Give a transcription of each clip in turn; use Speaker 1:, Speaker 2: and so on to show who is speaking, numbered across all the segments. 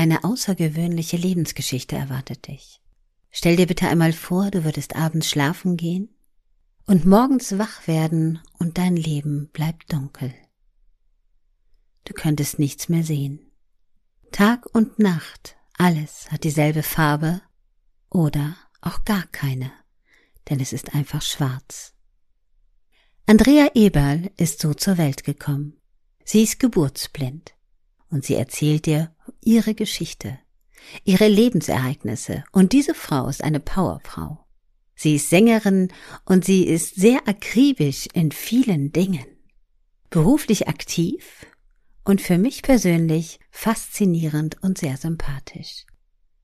Speaker 1: Eine außergewöhnliche Lebensgeschichte erwartet dich. Stell dir bitte einmal vor, du würdest abends schlafen gehen und morgens wach werden und dein Leben bleibt dunkel. Du könntest nichts mehr sehen. Tag und Nacht, alles hat dieselbe Farbe oder auch gar keine, denn es ist einfach schwarz. Andrea Eberl ist so zur Welt gekommen. Sie ist geburtsblind und sie erzählt dir ihre Geschichte, ihre Lebensereignisse und diese Frau ist eine Powerfrau. Sie ist Sängerin und sie ist sehr akribisch in vielen Dingen. Beruflich aktiv und für mich persönlich faszinierend und sehr sympathisch.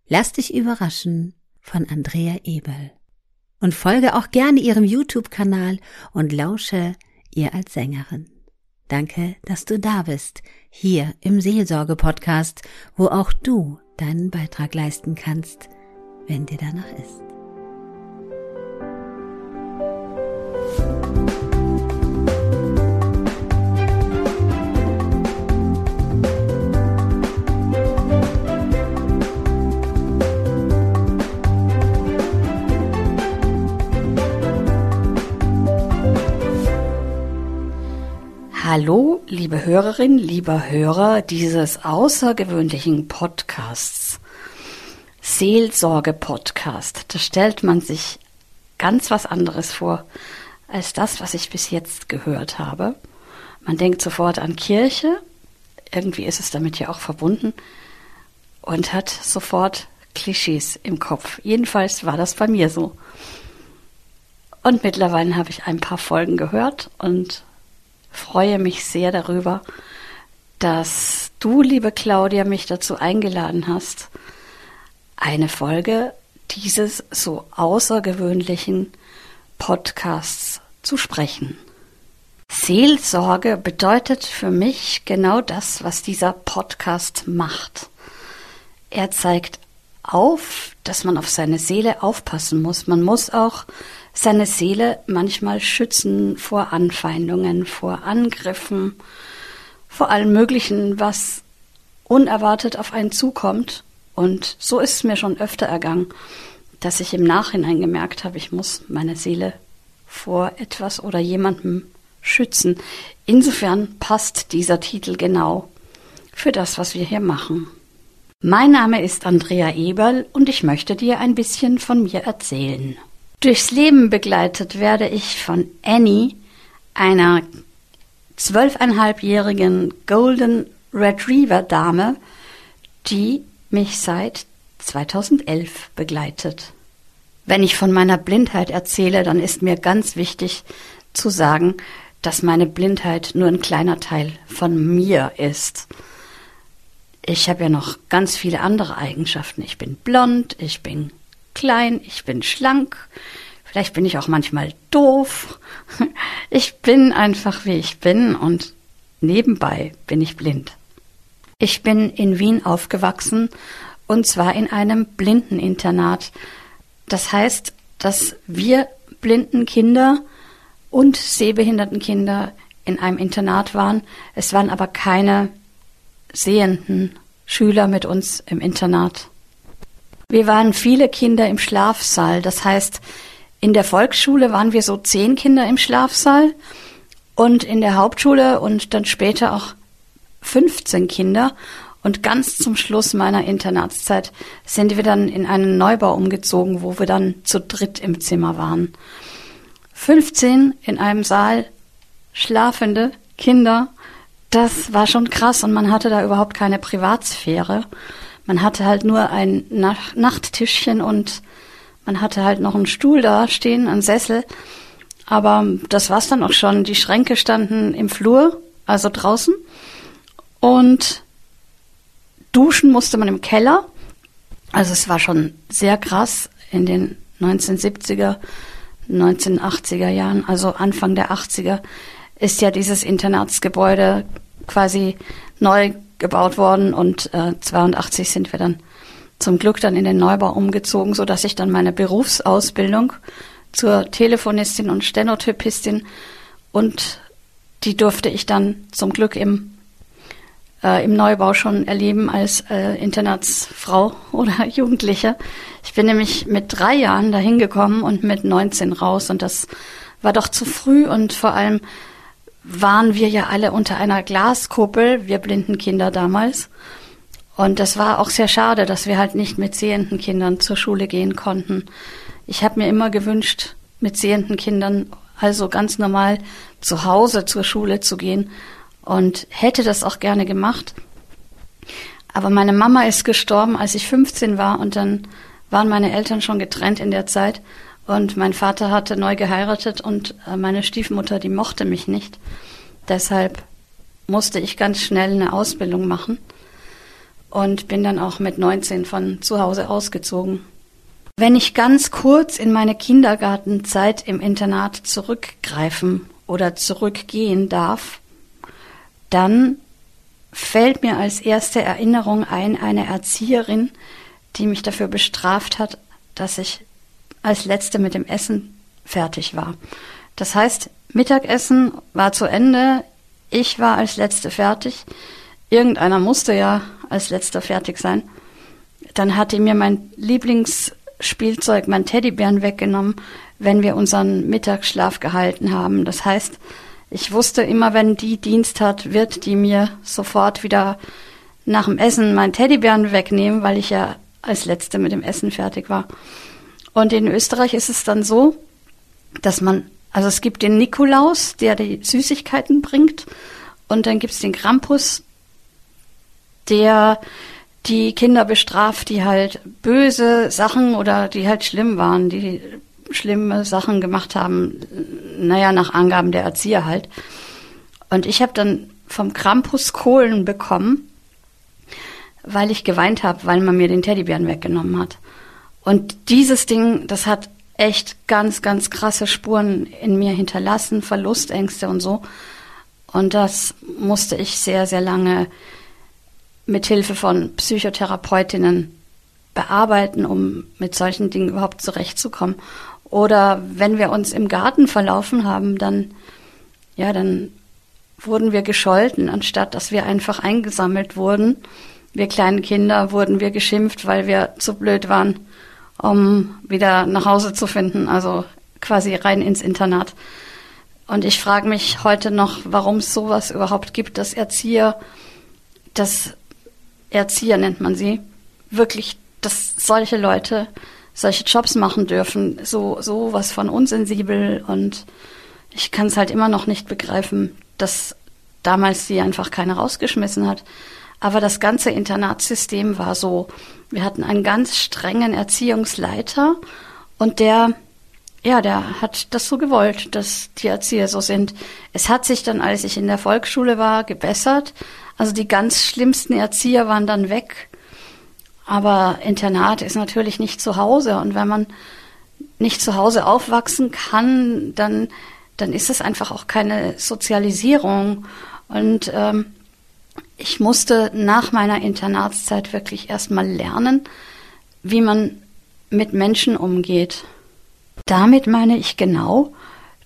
Speaker 1: Lass dich überraschen von Andrea Ebel und folge auch gerne ihrem YouTube-Kanal und lausche ihr als Sängerin. Danke, dass du da bist, hier im Seelsorge-Podcast, wo auch du deinen Beitrag leisten kannst, wenn dir danach ist.
Speaker 2: Hallo, liebe Hörerin, lieber Hörer dieses außergewöhnlichen Podcasts. Seelsorge-Podcast. Da stellt man sich ganz was anderes vor als das, was ich bis jetzt gehört habe. Man denkt sofort an Kirche. Irgendwie ist es damit ja auch verbunden und hat sofort Klischees im Kopf. Jedenfalls war das bei mir so. Und mittlerweile habe ich ein paar Folgen gehört und freue mich sehr darüber, dass du, liebe Claudia, mich dazu eingeladen hast, eine Folge dieses so außergewöhnlichen Podcasts zu sprechen. Seelsorge bedeutet für mich genau das, was dieser Podcast macht. Er zeigt auf, dass man auf seine Seele aufpassen muss. Man muss auch seine Seele manchmal schützen vor Anfeindungen, vor Angriffen, vor allem Möglichen, was unerwartet auf einen zukommt. Und so ist es mir schon öfter ergangen, dass ich im Nachhinein gemerkt habe, ich muss meine Seele vor etwas oder jemandem schützen. Insofern passt dieser Titel genau für das, was wir hier machen. Mein Name ist Andrea Eberl und ich möchte dir ein bisschen von mir erzählen. Durchs Leben begleitet werde ich von Annie, einer zwölfeinhalbjährigen Golden Retriever Dame, die mich seit 2011 begleitet. Wenn ich von meiner Blindheit erzähle, dann ist mir ganz wichtig zu sagen, dass meine Blindheit nur ein kleiner Teil von mir ist. Ich habe ja noch ganz viele andere Eigenschaften. Ich bin blond, ich bin klein, ich bin schlank, vielleicht bin ich auch manchmal doof. Ich bin einfach wie ich bin und nebenbei bin ich blind. Ich bin in Wien aufgewachsen und zwar in einem Blindeninternat. Das heißt, dass wir blinden Kinder und sehbehinderten Kinder in einem Internat waren. Es waren aber keine sehenden Schüler mit uns im Internat. Wir waren viele Kinder im Schlafsaal. Das heißt, in der Volksschule waren wir so zehn Kinder im Schlafsaal und in der Hauptschule und dann später auch 15 Kinder. Und ganz zum Schluss meiner Internatszeit sind wir dann in einen Neubau umgezogen, wo wir dann zu dritt im Zimmer waren. 15 in einem Saal schlafende Kinder, das war schon krass und man hatte da überhaupt keine Privatsphäre. Man hatte halt nur ein Nach Nachttischchen und man hatte halt noch einen Stuhl da stehen, einen Sessel. Aber das war's dann auch schon. Die Schränke standen im Flur, also draußen. Und duschen musste man im Keller. Also es war schon sehr krass in den 1970er, 1980er Jahren, also Anfang der 80er, ist ja dieses Internatsgebäude quasi neu gebaut worden und äh, 82 sind wir dann zum Glück dann in den Neubau umgezogen, so dass ich dann meine Berufsausbildung zur Telefonistin und Stenotypistin und die durfte ich dann zum Glück im äh, im Neubau schon erleben als äh, Internatsfrau oder Jugendliche. Ich bin nämlich mit drei Jahren dahin gekommen und mit 19 raus und das war doch zu früh und vor allem waren wir ja alle unter einer Glaskuppel, wir blinden Kinder damals. Und das war auch sehr schade, dass wir halt nicht mit sehenden Kindern zur Schule gehen konnten. Ich habe mir immer gewünscht, mit sehenden Kindern also ganz normal zu Hause zur Schule zu gehen und hätte das auch gerne gemacht. Aber meine Mama ist gestorben, als ich 15 war und dann waren meine Eltern schon getrennt in der Zeit und mein Vater hatte neu geheiratet und äh, meine Stiefmutter, die mochte mich nicht. Deshalb musste ich ganz schnell eine Ausbildung machen und bin dann auch mit 19 von zu Hause ausgezogen. Wenn ich ganz kurz in meine Kindergartenzeit im Internat zurückgreifen oder zurückgehen darf, dann fällt mir als erste Erinnerung ein eine Erzieherin, die mich dafür bestraft hat, dass ich als letzte mit dem Essen fertig war. Das heißt, Mittagessen war zu Ende, ich war als letzte fertig, irgendeiner musste ja als letzter fertig sein. Dann hatte mir mein Lieblingsspielzeug, mein Teddybären weggenommen, wenn wir unseren Mittagsschlaf gehalten haben. Das heißt, ich wusste immer, wenn die Dienst hat, wird die mir sofort wieder nach dem Essen meinen Teddybären wegnehmen, weil ich ja als Letzte mit dem Essen fertig war. Und in Österreich ist es dann so, dass man, also es gibt den Nikolaus, der die Süßigkeiten bringt, und dann gibt es den Krampus, der die Kinder bestraft, die halt böse Sachen oder die halt schlimm waren, die schlimme Sachen gemacht haben, naja, nach Angaben der Erzieher halt. Und ich habe dann vom Krampus Kohlen bekommen, weil ich geweint habe, weil man mir den Teddybären weggenommen hat. Und dieses Ding, das hat echt ganz, ganz krasse Spuren in mir hinterlassen, Verlustängste und so. Und das musste ich sehr, sehr lange mit Hilfe von Psychotherapeutinnen bearbeiten, um mit solchen Dingen überhaupt zurechtzukommen. Oder wenn wir uns im Garten verlaufen haben, dann, ja, dann wurden wir gescholten, anstatt dass wir einfach eingesammelt wurden. Wir kleinen Kinder wurden wir geschimpft, weil wir zu blöd waren, um wieder nach Hause zu finden, also quasi rein ins Internat. Und ich frage mich heute noch, warum es sowas überhaupt gibt, dass Erzieher, dass Erzieher nennt man sie, wirklich, dass solche Leute solche Jobs machen dürfen, so, so was von unsensibel und ich kann es halt immer noch nicht begreifen, dass damals sie einfach keiner rausgeschmissen hat. Aber das ganze Internatssystem war so. Wir hatten einen ganz strengen Erziehungsleiter und der, ja, der hat das so gewollt, dass die Erzieher so sind. Es hat sich dann, als ich in der Volksschule war, gebessert. Also die ganz schlimmsten Erzieher waren dann weg. Aber Internat ist natürlich nicht zu Hause. Und wenn man nicht zu Hause aufwachsen kann, dann, dann ist es einfach auch keine Sozialisierung. Und ähm, ich musste nach meiner Internatszeit wirklich erstmal lernen, wie man mit Menschen umgeht. Damit meine ich genau,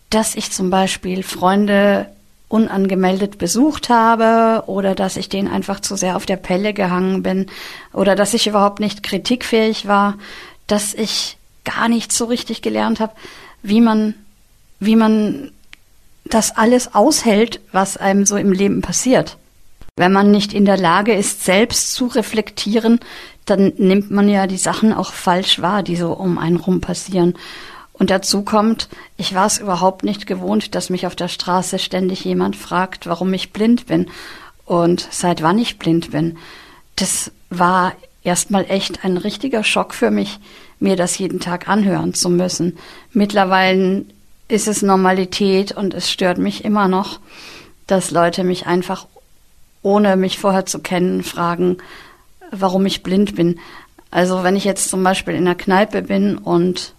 Speaker 2: dass ich zum Beispiel Freunde unangemeldet besucht habe oder dass ich denen einfach zu sehr auf der Pelle gehangen bin oder dass ich überhaupt nicht kritikfähig war, dass ich gar nicht so richtig gelernt habe, wie man, wie man das alles aushält, was einem so im Leben passiert. Wenn man nicht in der Lage ist, selbst zu reflektieren, dann nimmt man ja die Sachen auch falsch wahr, die so um einen rum passieren. Und dazu kommt, ich war es überhaupt nicht gewohnt, dass mich auf der Straße ständig jemand fragt, warum ich blind bin und seit wann ich blind bin. Das war erstmal echt ein richtiger Schock für mich, mir das jeden Tag anhören zu müssen. Mittlerweile ist es Normalität und es stört mich immer noch, dass Leute mich einfach, ohne mich vorher zu kennen, fragen, warum ich blind bin. Also wenn ich jetzt zum Beispiel in der Kneipe bin und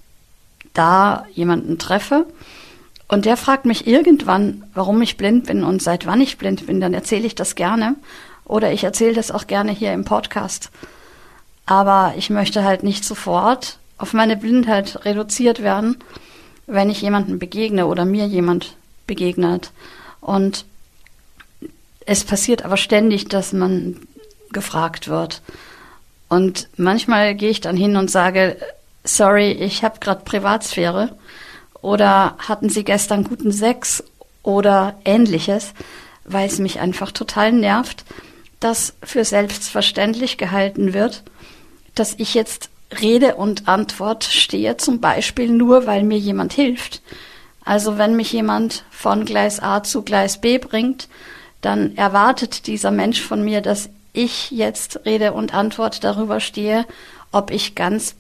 Speaker 2: da jemanden treffe und der fragt mich irgendwann, warum ich blind bin und seit wann ich blind bin, dann erzähle ich das gerne oder ich erzähle das auch gerne hier im Podcast. Aber ich möchte halt nicht sofort auf meine Blindheit reduziert werden, wenn ich jemanden begegne oder mir jemand begegnet. Und es passiert aber ständig, dass man gefragt wird. Und manchmal gehe ich dann hin und sage, sorry, ich habe gerade Privatsphäre oder hatten Sie gestern guten Sex oder ähnliches, weil es mich einfach total nervt, dass für selbstverständlich gehalten wird, dass ich jetzt Rede und Antwort stehe, zum Beispiel nur, weil mir jemand hilft. Also wenn mich jemand von Gleis A zu Gleis B bringt, dann erwartet dieser Mensch von mir, dass ich jetzt Rede und Antwort darüber stehe, ob ich ganz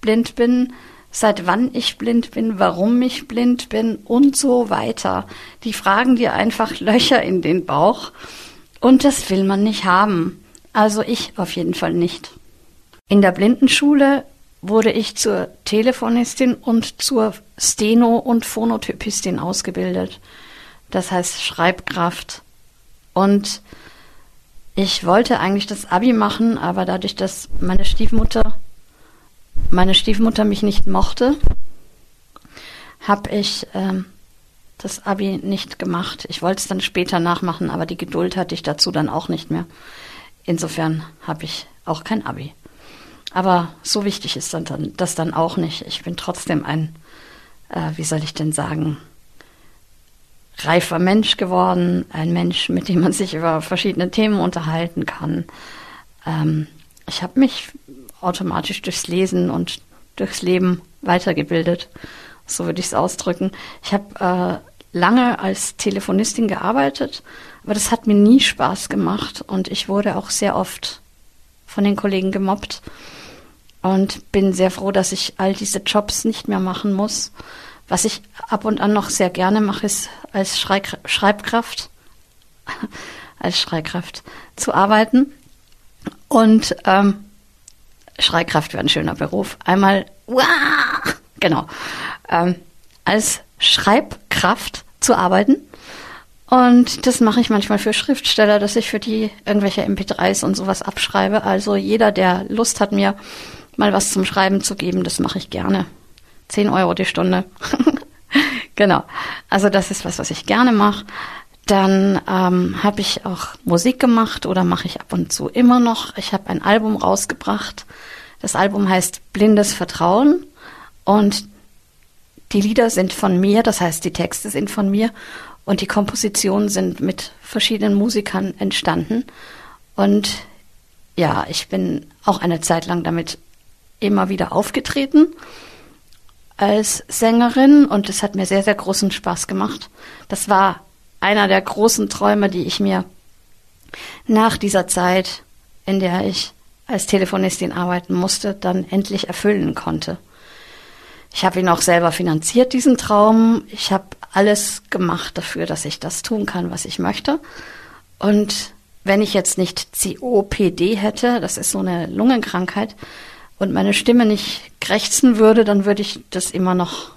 Speaker 2: blind bin, seit wann ich blind bin, warum ich blind bin und so weiter. Die fragen dir einfach Löcher in den Bauch und das will man nicht haben. Also ich auf jeden Fall nicht. In der Blindenschule wurde ich zur Telefonistin und zur Steno- und Phonotypistin ausgebildet. Das heißt Schreibkraft. Und ich wollte eigentlich das Abi machen, aber dadurch, dass meine Stiefmutter meine Stiefmutter mich nicht mochte, habe ich ähm, das Abi nicht gemacht. Ich wollte es dann später nachmachen, aber die Geduld hatte ich dazu dann auch nicht mehr. Insofern habe ich auch kein Abi. Aber so wichtig ist dann, das dann auch nicht. Ich bin trotzdem ein, äh, wie soll ich denn sagen, reifer Mensch geworden, ein Mensch, mit dem man sich über verschiedene Themen unterhalten kann. Ähm, ich habe mich automatisch durchs Lesen und durchs Leben weitergebildet. So würde ich es ausdrücken. Ich habe äh, lange als Telefonistin gearbeitet, aber das hat mir nie Spaß gemacht und ich wurde auch sehr oft von den Kollegen gemobbt und bin sehr froh, dass ich all diese Jobs nicht mehr machen muss. Was ich ab und an noch sehr gerne mache, ist als Schreik Schreibkraft, als Schreibkraft zu arbeiten. Und ähm, Schreikraft wäre ein schöner Beruf. Einmal, uah, genau, ähm, als Schreibkraft zu arbeiten. Und das mache ich manchmal für Schriftsteller, dass ich für die irgendwelche MP3s und sowas abschreibe. Also jeder, der Lust hat, mir mal was zum Schreiben zu geben, das mache ich gerne. Zehn Euro die Stunde. genau. Also das ist was, was ich gerne mache. Dann ähm, habe ich auch Musik gemacht oder mache ich ab und zu immer noch. Ich habe ein Album rausgebracht. Das Album heißt Blindes Vertrauen und die Lieder sind von mir, das heißt die Texte sind von mir und die Kompositionen sind mit verschiedenen Musikern entstanden. Und ja, ich bin auch eine Zeit lang damit immer wieder aufgetreten als Sängerin und es hat mir sehr, sehr großen Spaß gemacht. Das war einer der großen Träume, die ich mir nach dieser Zeit, in der ich als Telefonistin arbeiten musste, dann endlich erfüllen konnte. Ich habe ihn auch selber finanziert, diesen Traum. Ich habe alles gemacht dafür, dass ich das tun kann, was ich möchte. Und wenn ich jetzt nicht COPD hätte, das ist so eine Lungenkrankheit, und meine Stimme nicht krächzen würde, dann würde ich das immer noch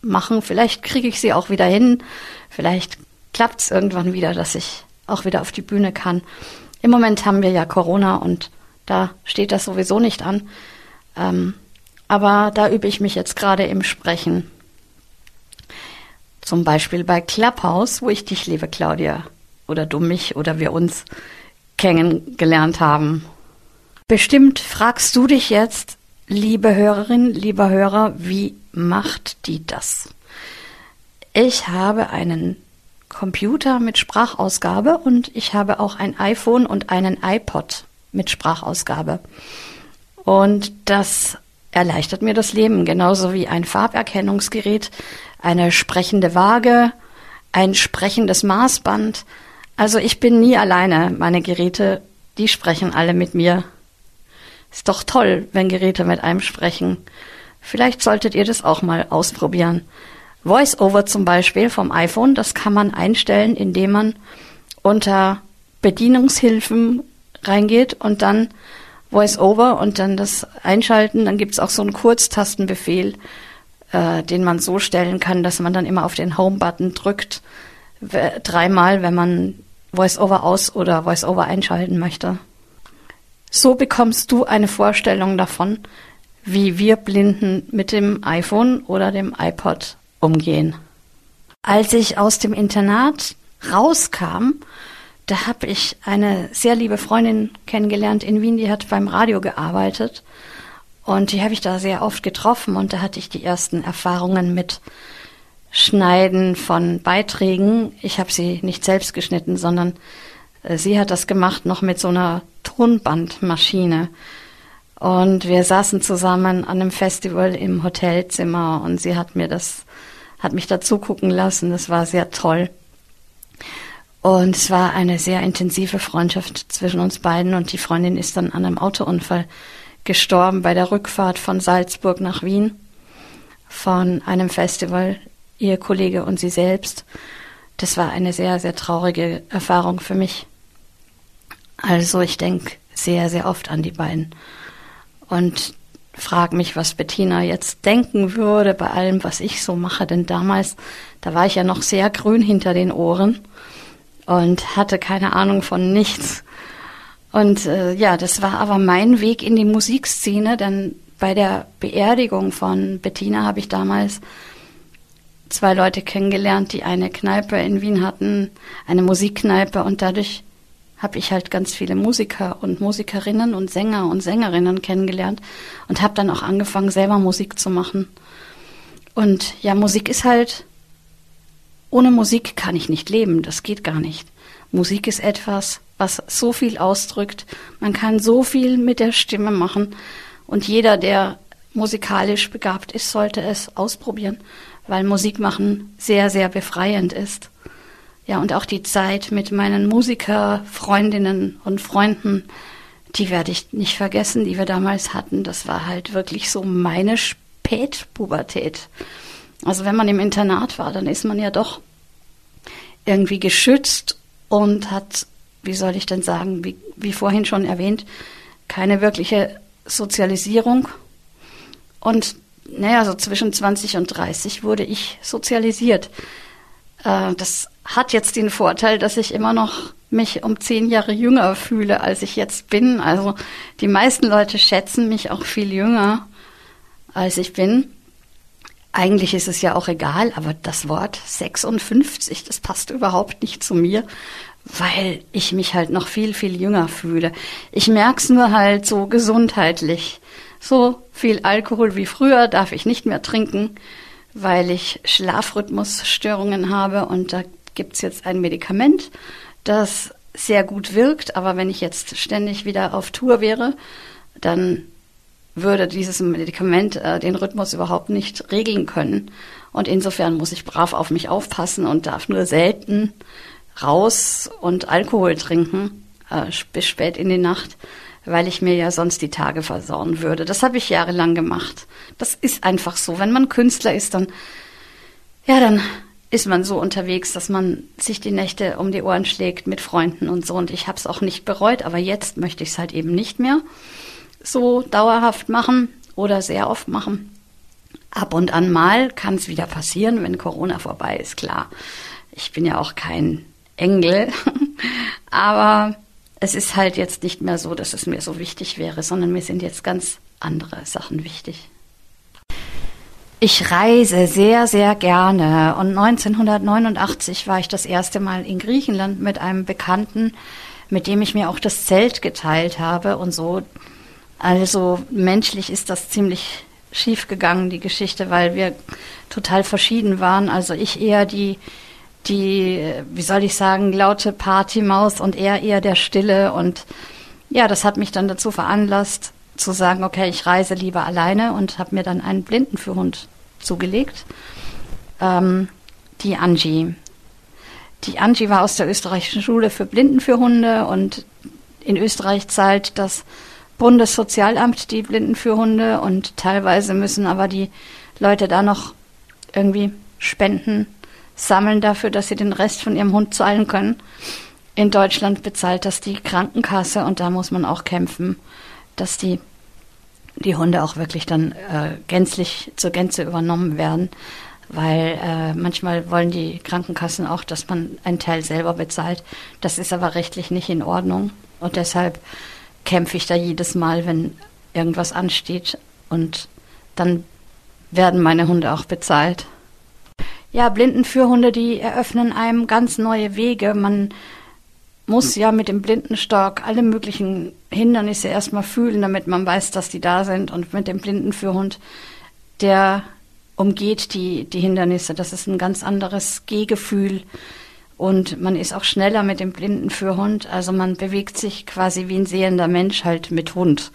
Speaker 2: machen. Vielleicht kriege ich sie auch wieder hin. Vielleicht klappt es irgendwann wieder, dass ich auch wieder auf die Bühne kann. Im Moment haben wir ja Corona und da steht das sowieso nicht an. Ähm, aber da übe ich mich jetzt gerade im Sprechen. Zum Beispiel bei Clubhouse, wo ich dich, liebe Claudia, oder du mich oder wir uns kennengelernt haben. Bestimmt fragst du dich jetzt, liebe Hörerin, lieber Hörer, wie macht die das? Ich habe einen Computer mit Sprachausgabe und ich habe auch ein iPhone und einen iPod mit Sprachausgabe. Und das erleichtert mir das Leben, genauso wie ein Farberkennungsgerät, eine sprechende Waage, ein sprechendes Maßband. Also ich bin nie alleine. Meine Geräte, die sprechen alle mit mir. Ist doch toll, wenn Geräte mit einem sprechen. Vielleicht solltet ihr das auch mal ausprobieren. VoiceOver zum Beispiel vom iPhone, das kann man einstellen, indem man unter Bedienungshilfen reingeht und dann VoiceOver und dann das einschalten. Dann gibt's auch so einen Kurztastenbefehl, äh, den man so stellen kann, dass man dann immer auf den Home-Button drückt, dreimal, wenn man VoiceOver aus oder VoiceOver einschalten möchte. So bekommst du eine Vorstellung davon, wie wir Blinden mit dem iPhone oder dem iPod umgehen. Als ich aus dem Internat rauskam, da habe ich eine sehr liebe Freundin kennengelernt in Wien, die hat beim Radio gearbeitet. Und die habe ich da sehr oft getroffen und da hatte ich die ersten Erfahrungen mit Schneiden von Beiträgen. Ich habe sie nicht selbst geschnitten, sondern sie hat das gemacht noch mit so einer Tonbandmaschine. Und wir saßen zusammen an einem Festival im Hotelzimmer und sie hat mir das, hat mich dazu gucken lassen. Das war sehr toll. Und es war eine sehr intensive Freundschaft zwischen uns beiden und die Freundin ist dann an einem Autounfall gestorben bei der Rückfahrt von Salzburg nach Wien von einem Festival, ihr Kollege und sie selbst. Das war eine sehr, sehr traurige Erfahrung für mich. Also ich denke sehr, sehr oft an die beiden und frage mich, was Bettina jetzt denken würde bei allem, was ich so mache. Denn damals, da war ich ja noch sehr grün hinter den Ohren und hatte keine Ahnung von nichts. Und äh, ja, das war aber mein Weg in die Musikszene, denn bei der Beerdigung von Bettina habe ich damals zwei Leute kennengelernt, die eine Kneipe in Wien hatten, eine Musikkneipe und dadurch habe ich halt ganz viele Musiker und Musikerinnen und Sänger und Sängerinnen kennengelernt und habe dann auch angefangen, selber Musik zu machen. Und ja, Musik ist halt, ohne Musik kann ich nicht leben, das geht gar nicht. Musik ist etwas, was so viel ausdrückt, man kann so viel mit der Stimme machen und jeder, der musikalisch begabt ist, sollte es ausprobieren, weil Musik machen sehr, sehr befreiend ist. Ja, und auch die Zeit mit meinen Musikerfreundinnen und Freunden, die werde ich nicht vergessen, die wir damals hatten. Das war halt wirklich so meine Spätpubertät. Also wenn man im Internat war, dann ist man ja doch irgendwie geschützt und hat, wie soll ich denn sagen, wie, wie vorhin schon erwähnt, keine wirkliche Sozialisierung. Und naja, so zwischen 20 und 30 wurde ich sozialisiert. Äh, das hat jetzt den Vorteil, dass ich immer noch mich um zehn Jahre jünger fühle, als ich jetzt bin. Also die meisten Leute schätzen mich auch viel jünger, als ich bin. Eigentlich ist es ja auch egal, aber das Wort 56, das passt überhaupt nicht zu mir, weil ich mich halt noch viel, viel jünger fühle. Ich merk's nur halt so gesundheitlich. So viel Alkohol wie früher darf ich nicht mehr trinken, weil ich Schlafrhythmusstörungen habe und da gibt's jetzt ein Medikament, das sehr gut wirkt, aber wenn ich jetzt ständig wieder auf Tour wäre, dann würde dieses Medikament äh, den Rhythmus überhaupt nicht regeln können. Und insofern muss ich brav auf mich aufpassen und darf nur selten raus und Alkohol trinken äh, bis spät in die Nacht, weil ich mir ja sonst die Tage versauen würde. Das habe ich jahrelang gemacht. Das ist einfach so. Wenn man Künstler ist, dann ja, dann ist man so unterwegs, dass man sich die Nächte um die Ohren schlägt mit Freunden und so. Und ich habe es auch nicht bereut, aber jetzt möchte ich es halt eben nicht mehr so dauerhaft machen oder sehr oft machen. Ab und an mal kann es wieder passieren, wenn Corona vorbei ist, klar. Ich bin ja auch kein Engel, aber es ist halt jetzt nicht mehr so, dass es mir so wichtig wäre, sondern mir sind jetzt ganz andere Sachen wichtig. Ich reise sehr, sehr gerne und 1989 war ich das erste Mal in Griechenland mit einem Bekannten, mit dem ich mir auch das Zelt geteilt habe und so also menschlich ist das ziemlich schief gegangen, die Geschichte, weil wir total verschieden waren. Also ich eher die, die, wie soll ich sagen, laute Partymaus und er eher der Stille. Und ja, das hat mich dann dazu veranlasst, zu sagen, okay, ich reise lieber alleine und habe mir dann einen Blindenführhund zugelegt. Ähm, die Angie. Die Angie war aus der österreichischen Schule für Blindenführhunde und in Österreich zahlt das Bundessozialamt die Blindenführhunde und teilweise müssen aber die Leute da noch irgendwie Spenden sammeln dafür, dass sie den Rest von ihrem Hund zahlen können. In Deutschland bezahlt das die Krankenkasse und da muss man auch kämpfen, dass die die Hunde auch wirklich dann äh, gänzlich zur Gänze übernommen werden, weil äh, manchmal wollen die Krankenkassen auch, dass man einen Teil selber bezahlt. Das ist aber rechtlich nicht in Ordnung und deshalb kämpfe ich da jedes Mal, wenn irgendwas ansteht und dann werden meine Hunde auch bezahlt. Ja, Blindenführhunde, die eröffnen einem ganz neue Wege. Man muss ja mit dem Blindenstock alle möglichen Hindernisse erstmal fühlen, damit man weiß, dass die da sind. Und mit dem Blindenführhund, der umgeht die, die Hindernisse. Das ist ein ganz anderes Gehgefühl. Und man ist auch schneller mit dem Blindenführhund. Also man bewegt sich quasi wie ein sehender Mensch halt mit Hund.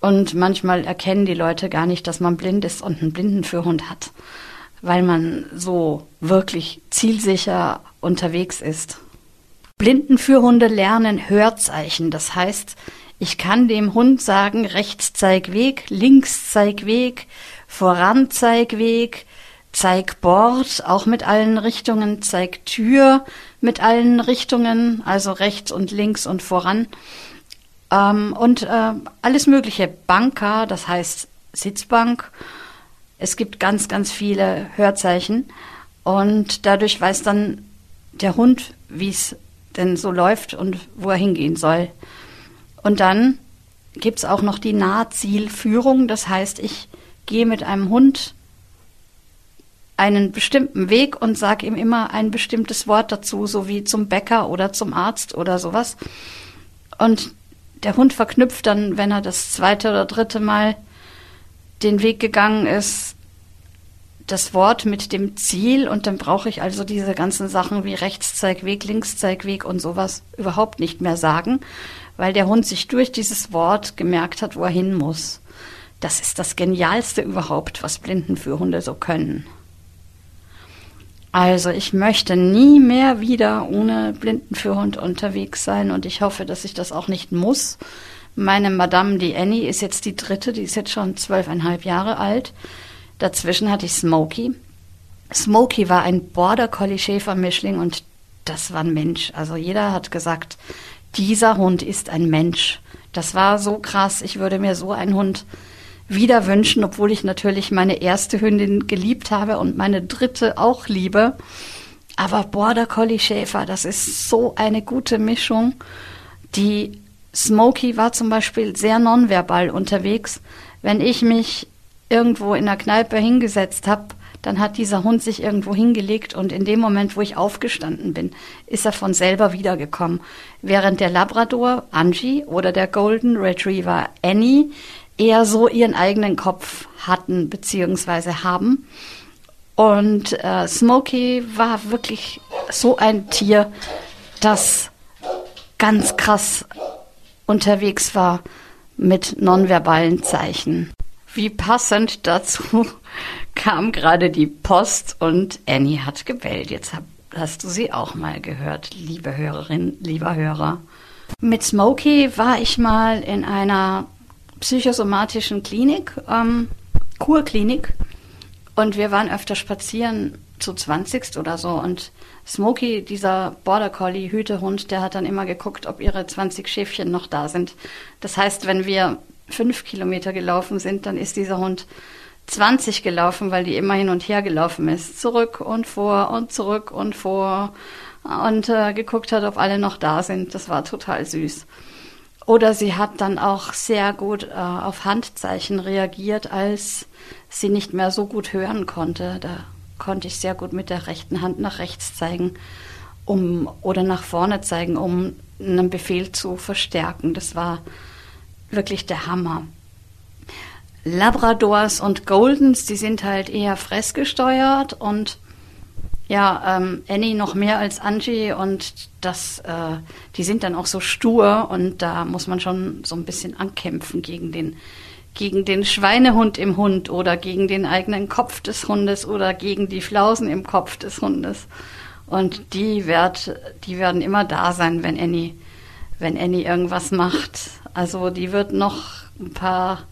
Speaker 2: Und manchmal erkennen die Leute gar nicht, dass man blind ist und einen Blindenführhund hat, weil man so wirklich zielsicher unterwegs ist. Blindenführhunde lernen Hörzeichen. Das heißt, ich kann dem Hund sagen, rechts zeig Weg, links zeig Weg, voran zeig Weg, zeig Bord, auch mit allen Richtungen, zeig Tür mit allen Richtungen, also rechts und links und voran. Ähm, und äh, alles mögliche. Banker, das heißt Sitzbank. Es gibt ganz, ganz viele Hörzeichen. Und dadurch weiß dann der Hund, wie es denn so läuft und wo er hingehen soll. Und dann gibt's auch noch die Nahzielführung. Das heißt, ich gehe mit einem Hund einen bestimmten Weg und sage ihm immer ein bestimmtes Wort dazu, so wie zum Bäcker oder zum Arzt oder sowas. Und der Hund verknüpft dann, wenn er das zweite oder dritte Mal den Weg gegangen ist, das Wort mit dem Ziel und dann brauche ich also diese ganzen Sachen wie Rechtszeigweg, Linkszeigweg und sowas überhaupt nicht mehr sagen, weil der Hund sich durch dieses Wort gemerkt hat, wo er hin muss. Das ist das Genialste überhaupt, was Blindenführhunde so können. Also ich möchte nie mehr wieder ohne Blindenführhund unterwegs sein und ich hoffe, dass ich das auch nicht muss. Meine Madame, die Annie, ist jetzt die dritte, die ist jetzt schon zwölfeinhalb Jahre alt. Dazwischen hatte ich Smokey. Smokey war ein Border Collie Schäfer Mischling und das war ein Mensch. Also jeder hat gesagt, dieser Hund ist ein Mensch. Das war so krass. Ich würde mir so einen Hund wieder wünschen, obwohl ich natürlich meine erste Hündin geliebt habe und meine dritte auch liebe. Aber Border Collie Schäfer, das ist so eine gute Mischung. Die Smokey war zum Beispiel sehr nonverbal unterwegs. Wenn ich mich irgendwo in der Kneipe hingesetzt habe, dann hat dieser Hund sich irgendwo hingelegt und in dem Moment, wo ich aufgestanden bin, ist er von selber wiedergekommen. Während der Labrador Angie oder der Golden Retriever Annie eher so ihren eigenen Kopf hatten bzw. haben. Und äh, Smokey war wirklich so ein Tier, das ganz krass unterwegs war mit nonverbalen Zeichen. Wie passend dazu kam gerade die Post und Annie hat gebellt. Jetzt hast du sie auch mal gehört, liebe Hörerin, lieber Hörer. Mit Smokey war ich mal in einer psychosomatischen Klinik, ähm, Kurklinik. Und wir waren öfter spazieren, zu 20 oder so. Und Smokey, dieser Border Collie Hütehund, der hat dann immer geguckt, ob ihre 20 Schäfchen noch da sind. Das heißt, wenn wir fünf Kilometer gelaufen sind, dann ist dieser Hund 20 gelaufen, weil die immer hin und her gelaufen ist. Zurück und vor und zurück und vor und äh, geguckt hat, ob alle noch da sind. Das war total süß. Oder sie hat dann auch sehr gut äh, auf Handzeichen reagiert, als sie nicht mehr so gut hören konnte. Da konnte ich sehr gut mit der rechten Hand nach rechts zeigen, um oder nach vorne zeigen, um einen Befehl zu verstärken. Das war wirklich der Hammer. Labradors und Goldens, die sind halt eher fressgesteuert und ja, ähm, Annie noch mehr als Angie und das, äh, die sind dann auch so stur und da muss man schon so ein bisschen ankämpfen gegen den, gegen den Schweinehund im Hund oder gegen den eigenen Kopf des Hundes oder gegen die Flausen im Kopf des Hundes. Und die wird, die werden immer da sein, wenn Annie, wenn Annie irgendwas macht. Also die wird noch ein paar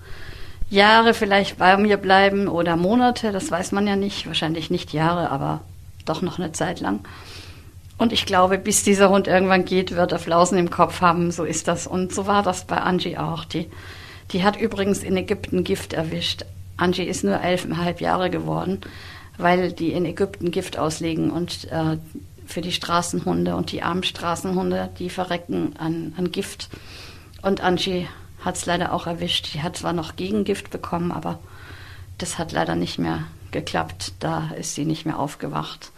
Speaker 2: Jahre vielleicht bei mir bleiben oder Monate, das weiß man ja nicht, wahrscheinlich nicht Jahre, aber doch noch eine Zeit lang. Und ich glaube, bis dieser Hund irgendwann geht, wird er Flausen im Kopf haben. So ist das. Und so war das bei Angie auch. Die, die hat übrigens in Ägypten Gift erwischt. Angie ist nur elfeinhalb Jahre geworden, weil die in Ägypten Gift auslegen und äh, für die Straßenhunde und die armen Straßenhunde, die verrecken an, an Gift. Und Angie hat es leider auch erwischt. Die hat zwar noch Gegengift bekommen, aber das hat leider nicht mehr geklappt. Da ist sie nicht mehr aufgewacht.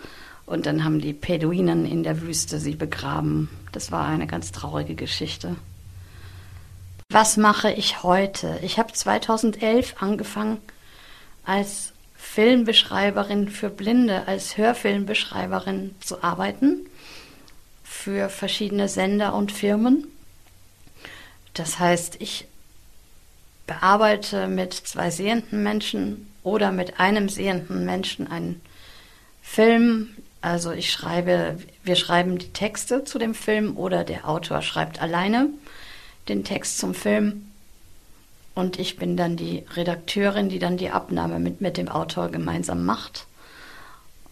Speaker 2: Und dann haben die Peduinen in der Wüste sie begraben. Das war eine ganz traurige Geschichte. Was mache ich heute? Ich habe 2011 angefangen als Filmbeschreiberin für Blinde, als Hörfilmbeschreiberin zu arbeiten für verschiedene Sender und Firmen. Das heißt, ich bearbeite mit zwei sehenden Menschen oder mit einem sehenden Menschen einen Film. Also ich schreibe, wir schreiben die Texte zu dem Film oder der Autor schreibt alleine den Text zum Film. Und ich bin dann die Redakteurin, die dann die Abnahme mit, mit dem Autor gemeinsam macht.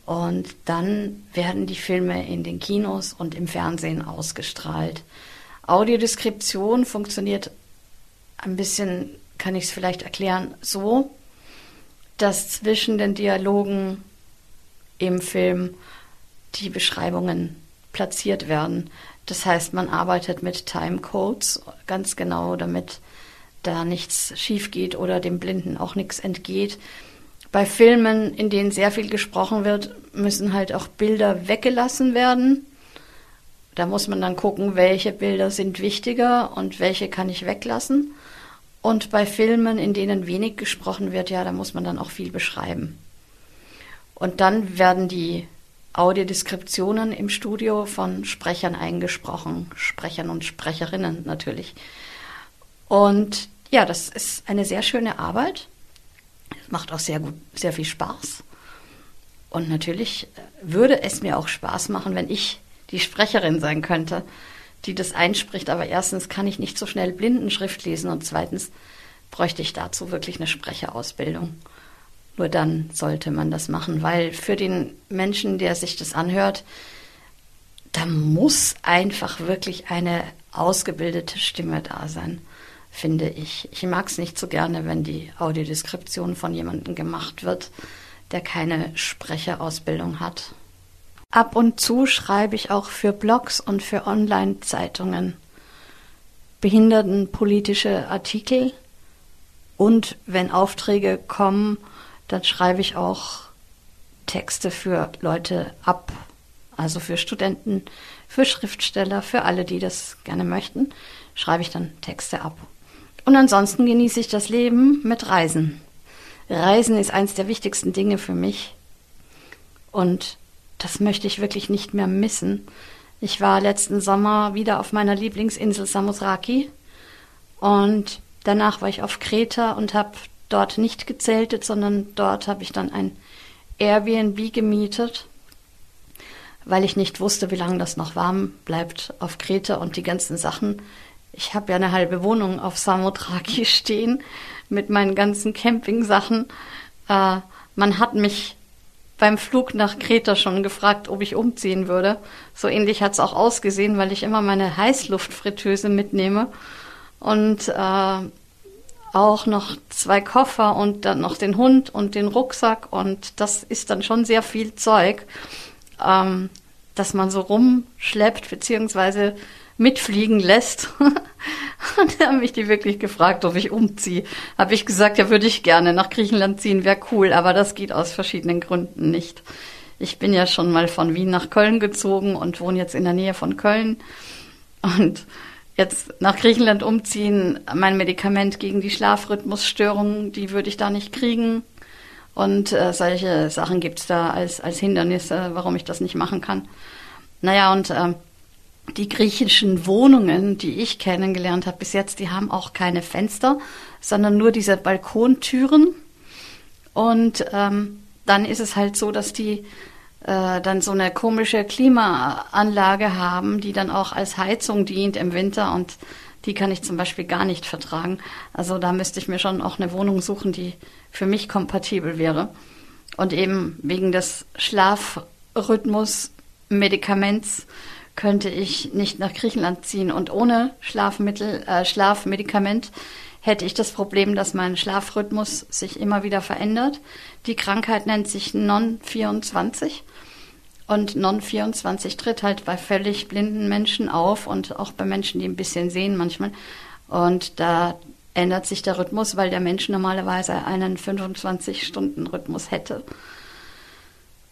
Speaker 2: Und dann werden die Filme in den Kinos und im Fernsehen ausgestrahlt. Audiodeskription funktioniert ein bisschen, kann ich es vielleicht erklären, so, dass zwischen den Dialogen im Film die Beschreibungen platziert werden. Das heißt, man arbeitet mit Timecodes ganz genau, damit da nichts schief geht oder dem Blinden auch nichts entgeht. Bei Filmen, in denen sehr viel gesprochen wird, müssen halt auch Bilder weggelassen werden. Da muss man dann gucken, welche Bilder sind wichtiger und welche kann ich weglassen. Und bei Filmen, in denen wenig gesprochen wird, ja, da muss man dann auch viel beschreiben. Und dann werden die Audiodeskriptionen im Studio von Sprechern eingesprochen, Sprechern und Sprecherinnen natürlich. Und ja, das ist eine sehr schöne Arbeit. Macht auch sehr gut, sehr viel Spaß. Und natürlich würde es mir auch Spaß machen, wenn ich die Sprecherin sein könnte, die das einspricht. Aber erstens kann ich nicht so schnell Blindenschrift lesen und zweitens bräuchte ich dazu wirklich eine Sprecherausbildung. Nur dann sollte man das machen, weil für den Menschen, der sich das anhört, da muss einfach wirklich eine ausgebildete Stimme da sein finde ich. Ich mag es nicht so gerne, wenn die Audiodeskription von jemandem gemacht wird, der keine Sprecherausbildung hat. Ab und zu schreibe ich auch für Blogs und für Online-Zeitungen behindertenpolitische Artikel und wenn Aufträge kommen, dann schreibe ich auch Texte für Leute ab, also für Studenten, für Schriftsteller, für alle, die das gerne möchten, schreibe ich dann Texte ab. Und ansonsten genieße ich das Leben mit Reisen. Reisen ist eines der wichtigsten Dinge für mich. Und das möchte ich wirklich nicht mehr missen. Ich war letzten Sommer wieder auf meiner Lieblingsinsel Samosraki und danach war ich auf Kreta und habe dort nicht gezeltet, sondern dort habe ich dann ein Airbnb gemietet, weil ich nicht wusste, wie lange das noch warm bleibt auf Kreta und die ganzen Sachen ich habe ja eine halbe Wohnung auf Samothraki stehen mit meinen ganzen Campingsachen. Äh, man hat mich beim Flug nach Kreta schon gefragt, ob ich umziehen würde. So ähnlich hat es auch ausgesehen, weil ich immer meine Heißluftfritteuse mitnehme und äh, auch noch zwei Koffer und dann noch den Hund und den Rucksack und das ist dann schon sehr viel Zeug, ähm, dass man so rumschleppt beziehungsweise mitfliegen lässt. und da haben mich die wirklich gefragt, ob ich umziehe. Habe ich gesagt, ja, würde ich gerne nach Griechenland ziehen, wäre cool, aber das geht aus verschiedenen Gründen nicht. Ich bin ja schon mal von Wien nach Köln gezogen und wohne jetzt in der Nähe von Köln. Und jetzt nach Griechenland umziehen, mein Medikament gegen die Schlafrhythmusstörung, die würde ich da nicht kriegen. Und äh, solche Sachen gibt's da als, als Hindernisse, warum ich das nicht machen kann. Naja, und äh, die griechischen Wohnungen, die ich kennengelernt habe bis jetzt, die haben auch keine Fenster, sondern nur diese Balkontüren. Und ähm, dann ist es halt so, dass die äh, dann so eine komische Klimaanlage haben, die dann auch als Heizung dient im Winter und die kann ich zum Beispiel gar nicht vertragen. Also da müsste ich mir schon auch eine Wohnung suchen, die für mich kompatibel wäre. Und eben wegen des Schlafrhythmus Medikaments könnte ich nicht nach Griechenland ziehen. Und ohne Schlafmittel, äh, Schlafmedikament hätte ich das Problem, dass mein Schlafrhythmus sich immer wieder verändert. Die Krankheit nennt sich Non-24. Und Non-24 tritt halt bei völlig blinden Menschen auf und auch bei Menschen, die ein bisschen sehen manchmal. Und da ändert sich der Rhythmus, weil der Mensch normalerweise einen 25-Stunden-Rhythmus hätte.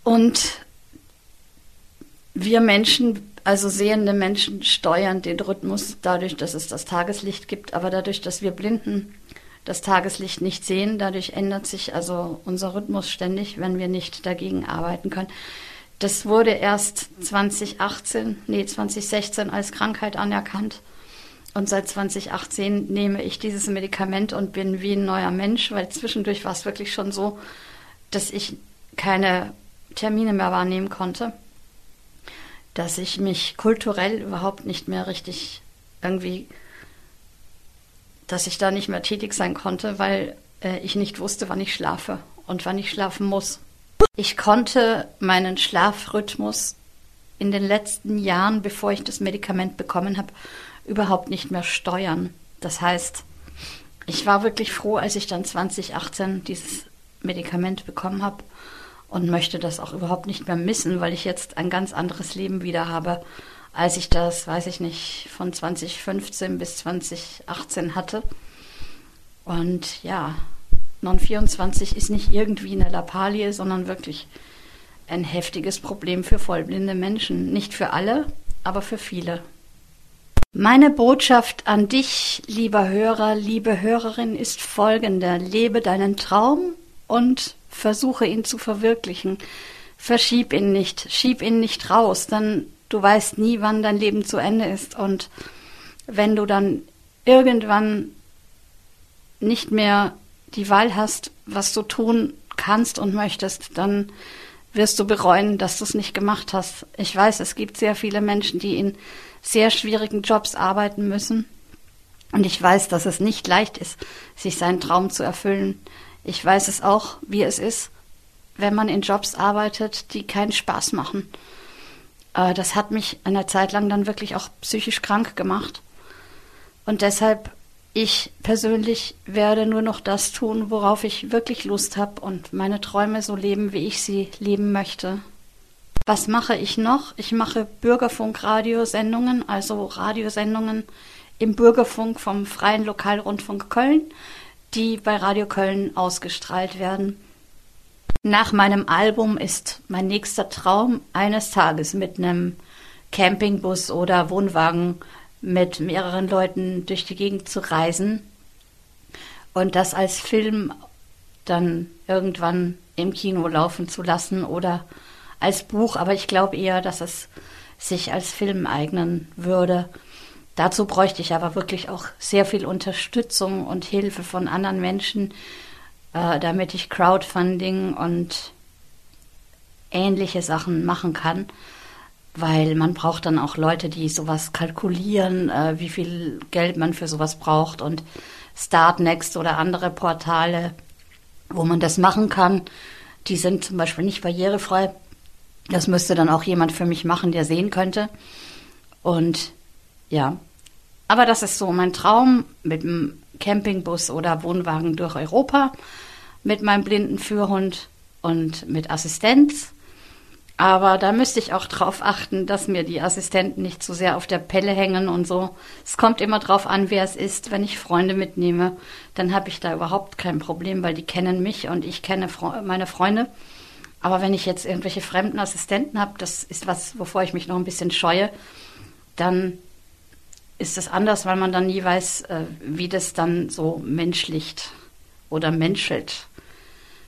Speaker 2: Und wir Menschen Also sehende Menschen steuern den Rhythmus dadurch, dass es das Tageslicht gibt, aber dadurch, dass wir Blinden das Tageslicht nicht sehen, dadurch ändert sich also unser Rhythmus ständig, wenn wir nicht dagegen arbeiten können. Das wurde erst 2018, nee, 2016 als Krankheit anerkannt. Und seit 2018 nehme ich dieses Medikament und bin wie ein neuer Mensch, weil zwischendurch war es wirklich schon so, dass ich keine Termine mehr wahrnehmen konnte, dass ich mich kulturell überhaupt nicht mehr richtig irgendwie, dass ich da nicht mehr tätig sein konnte, weil äh, ich nicht wusste, wann ich schlafe und wann ich schlafen muss. Ich konnte meinen Schlafrhythmus in den letzten Jahren, bevor ich das Medikament bekommen habe, überhaupt nicht mehr steuern. Das heißt, ich war wirklich froh, als ich dann 2018 dieses Medikament bekommen habe und möchte das auch überhaupt nicht mehr missen, weil ich jetzt ein ganz anderes Leben wieder habe, als ich das, weiß ich nicht, von 2015 bis 2018 hatte. Und ja, Non-24 ist nicht irgendwie eine Lappalie, sondern wirklich ein heftiges Problem für vollblinde Menschen. Nicht für alle, aber für viele. Meine Botschaft an dich, lieber Hörer, liebe Hörerin, ist folgende. Lebe deinen Traum und versuche ihn zu verwirklichen. Verschieb ihn nicht, schieb ihn nicht raus, denn du weißt nie, wann dein Leben zu Ende ist. Und wenn du dann irgendwann nicht mehr die Wahl hast, was du tun kannst und möchtest, dann wirst du bereuen, dass du es nicht gemacht hast. Ich weiß, es gibt sehr viele Menschen, die in sehr schwierigen Jobs arbeiten müssen. Und ich weiß, dass es nicht leicht ist, sich seinen Traum zu erfüllen. Ich weiß es auch, wie es ist, wenn man in Jobs arbeitet, die keinen Spaß machen. Äh, das hat mich eine Zeit lang dann wirklich auch psychisch krank gemacht. Und deshalb ich persönlich werde nur noch das tun, worauf ich wirklich Lust habe und meine Träume so leben, wie ich sie leben möchte. Was mache ich noch? Ich mache Bürgerfunk-Radiosendungen, also Radiosendungen im Bürgerfunk vom Freien Lokalrundfunk Köln, die bei Radio Köln ausgestrahlt werden. Nach meinem Album ist mein nächster Traum, eines Tages mit einem Campingbus oder Wohnwagen mit mehreren Leuten durch die Gegend zu reisen und das als Film dann irgendwann im Kino laufen zu lassen oder als Buch, aber ich glaube eher, dass es sich als Film eignen würde. Dazu bräuchte ich aber wirklich auch sehr viel Unterstützung und Hilfe von anderen Menschen, äh, damit ich Crowdfunding und ähnliche Sachen machen kann weil man braucht dann auch Leute, die sowas kalkulieren, äh, wie viel Geld man für sowas braucht und Startnext oder andere Portale, wo man das machen kann, die sind zum Beispiel nicht barrierefrei. Das müsste dann auch jemand für mich machen, der sehen könnte. Und ja, aber das ist so mein Traum mit dem Campingbus oder Wohnwagen durch Europa, mit meinem blinden Führhund und mit Assistenz aber da müsste ich auch drauf achten, dass mir die Assistenten nicht zu sehr auf der Pelle hängen und so. Es kommt immer drauf an, wer es ist. Wenn ich Freunde mitnehme, dann habe ich da überhaupt kein Problem, weil die kennen mich und ich kenne meine Freunde. Aber wenn ich jetzt irgendwelche fremden Assistenten habe, das ist was, wovor ich mich noch ein bisschen scheue, dann ist das anders, weil man dann nie weiß, äh, wie das dann so menschlicht oder menschelt,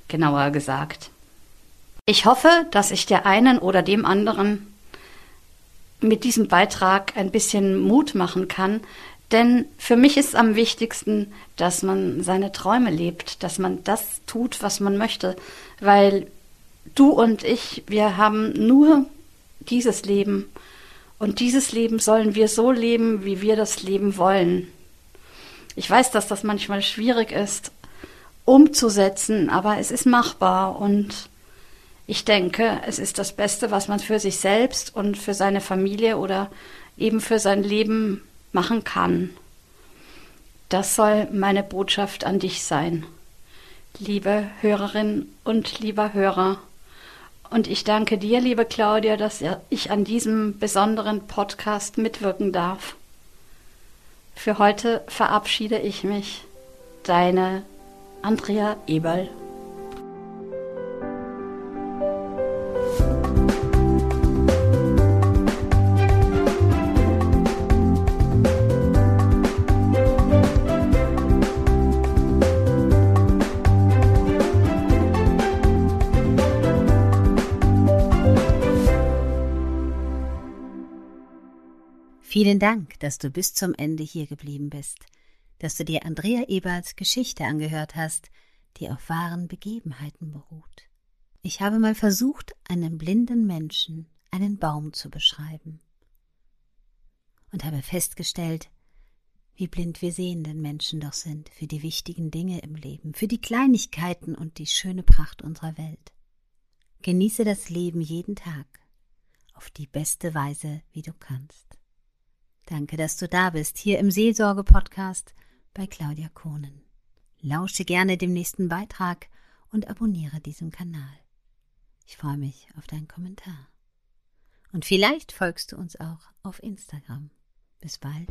Speaker 2: genauer gesagt. Ich hoffe, dass ich der einen oder dem anderen mit diesem Beitrag ein bisschen Mut machen kann, denn für mich ist am wichtigsten, dass man seine Träume lebt, dass man das tut, was man möchte, weil du und ich, wir haben nur dieses Leben und dieses Leben sollen wir so leben, wie wir das leben wollen. Ich weiß, dass das manchmal schwierig ist umzusetzen, aber es ist machbar und ich denke, es ist das Beste, was man für sich selbst und für seine Familie oder eben für sein Leben machen kann. Das soll meine Botschaft an dich sein, liebe Hörerin und lieber Hörer. Und ich danke dir, liebe Claudia, dass ich an diesem besonderen Podcast mitwirken darf. Für heute verabschiede ich mich. Deine Andrea Eberl.
Speaker 1: Vielen Dank, dass du bis zum Ende hier geblieben bist, dass du dir Andrea Eberts Geschichte angehört hast, die auf wahren Begebenheiten beruht. Ich habe mal versucht, einem blinden Menschen einen Baum zu beschreiben und habe festgestellt, wie blind wir sehenden Menschen doch sind für die wichtigen Dinge im Leben, für die Kleinigkeiten und die schöne Pracht unserer Welt. Genieße das Leben jeden Tag auf die beste Weise, wie du kannst. Danke, dass du da bist, hier im Seelsorge-Podcast bei Claudia Kohnen. Lausche gerne dem nächsten Beitrag und abonniere diesen Kanal. Ich freue mich auf deinen Kommentar. Und vielleicht folgst du uns auch auf Instagram. Bis bald.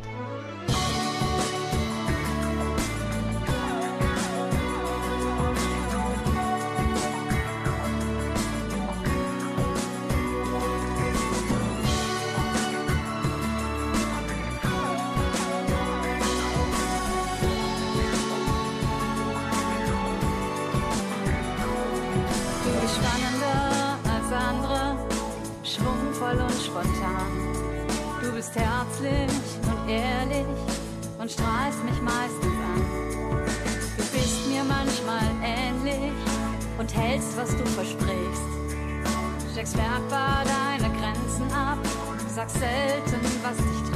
Speaker 2: Bist herzlich und ehrlich und strahlst mich meistens an. Du bist mir manchmal ähnlich und hältst, was du versprichst. Steckst merkbar deine Grenzen ab, sagst selten, was dich